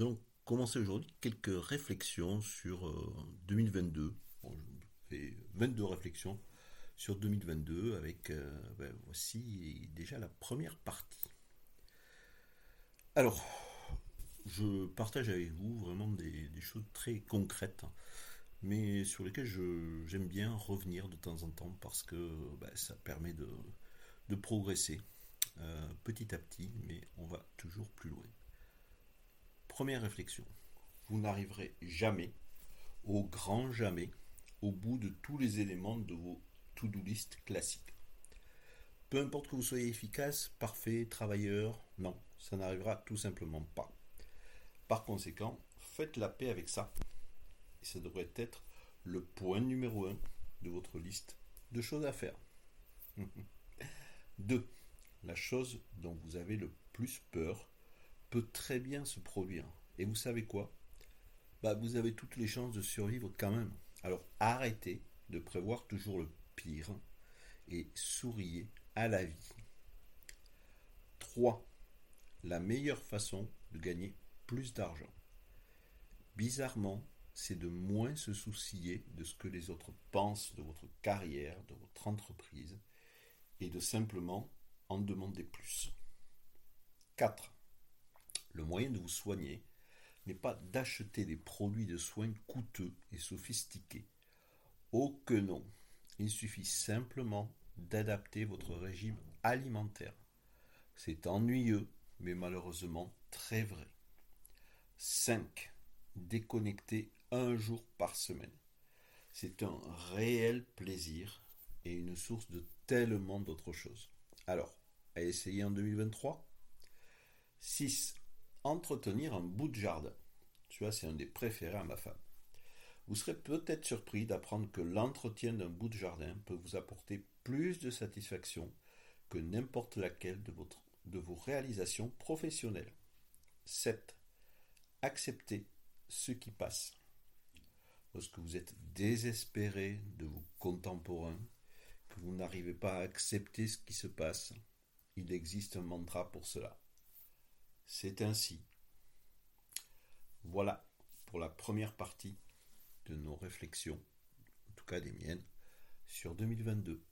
Donc, commencer aujourd'hui quelques réflexions sur 2022. Euh, je fais 22 réflexions sur 2022 avec, euh, ben, voici déjà la première partie. Alors, je partage avec vous vraiment des, choses très concrètes, mais sur lesquelles j'aime bien revenir de temps en temps parce que ben, ça permet de, progresser euh, petit à petit, mais on va toujours plus loin. Première réflexion. Vous n'arriverez jamais, au grand jamais, au bout de tous les éléments de vos to-do list classiques. Peu importe que vous soyez efficace, parfait, travailleur, non, ça n'arrivera tout simplement pas. Par conséquent, faites la paix avec ça. Ça devrait être le point numéro un de votre liste de choses à faire. 2. La chose dont vous avez le plus peur peut très bien se produire. Et vous savez quoi? Bah, Vous avez toutes les chances de survivre quand même. Alors arrêtez de prévoir toujours le pire et souriez à la vie. 3. La meilleure façon de gagner plus d'argent. Bizarrement, c'est de moins se soucier de ce que les autres pensent de votre carrière, de votre entreprise, et de simplement en demander plus. 4. Le moyen de vous soigner n'est pas d'acheter des produits de soins coûteux et sophistiqués. Oh que non. Il suffit simplement d'adapter votre régime alimentaire. C'est ennuyeux, mais malheureusement très vrai. 5. Déconnecter un jour par semaine. C'est un réel plaisir et une source de tellement d'autres choses. Alors, à essayer en 2023 6. Entretenir un bout de jardin. Tu vois, c'est un des préférés à ma femme. Vous serez peut-être surpris d'apprendre que l'entretien d'un bout de jardin peut vous apporter plus de satisfaction que n'importe laquelle de, de vos réalisations professionnelles. 7. Acceptez ce qui passe. Lorsque vous êtes désespéré de vos contemporains, que vous n'arrivez pas à accepter ce qui se passe, il existe un mantra pour cela. C'est ainsi. Voilà pour la première partie de nos réflexions, en tout cas des miennes, sur 2022.